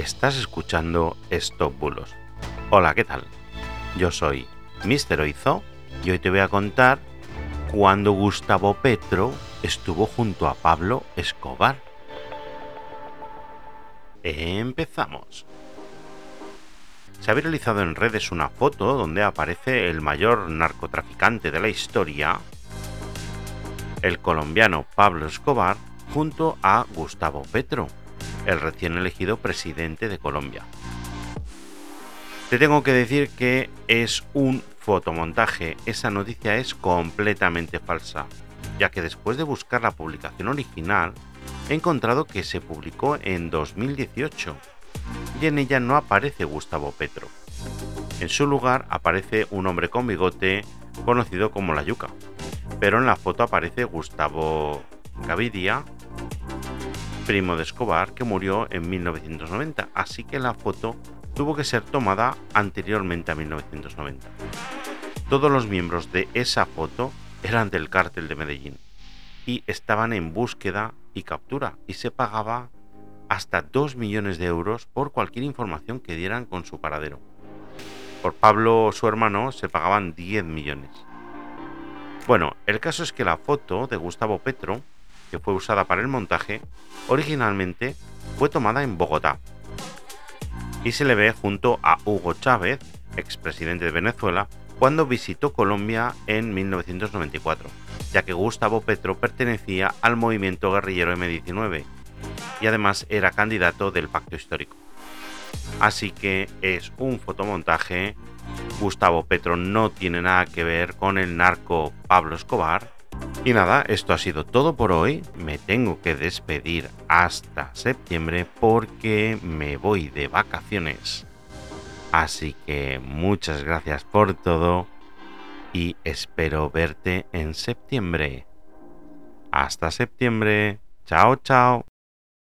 Estás escuchando Stop Bulos. Hola, ¿qué tal? Yo soy Mr. Oizo y hoy te voy a contar cuando Gustavo Petro estuvo junto a Pablo Escobar. Empezamos. Se ha viralizado en redes una foto donde aparece el mayor narcotraficante de la historia, el colombiano Pablo Escobar, junto a Gustavo Petro, el recién elegido presidente de Colombia. Te tengo que decir que es un fotomontaje, esa noticia es completamente falsa, ya que después de buscar la publicación original, he encontrado que se publicó en 2018 y en ella no aparece Gustavo Petro. En su lugar aparece un hombre con bigote conocido como la yuca, pero en la foto aparece Gustavo Gavidia primo de Escobar que murió en 1990, así que la foto tuvo que ser tomada anteriormente a 1990. Todos los miembros de esa foto eran del cártel de Medellín y estaban en búsqueda y captura y se pagaba hasta 2 millones de euros por cualquier información que dieran con su paradero. Por Pablo, su hermano, se pagaban 10 millones. Bueno, el caso es que la foto de Gustavo Petro que fue usada para el montaje, originalmente fue tomada en Bogotá y se le ve junto a Hugo Chávez, expresidente de Venezuela, cuando visitó Colombia en 1994, ya que Gustavo Petro pertenecía al movimiento guerrillero M19 y además era candidato del pacto histórico. Así que es un fotomontaje. Gustavo Petro no tiene nada que ver con el narco Pablo Escobar y nada, esto ha sido todo por hoy. Me tengo que despedir hasta septiembre porque me voy de vacaciones. Así que muchas gracias por todo y espero verte en septiembre. Hasta septiembre. Chao, chao.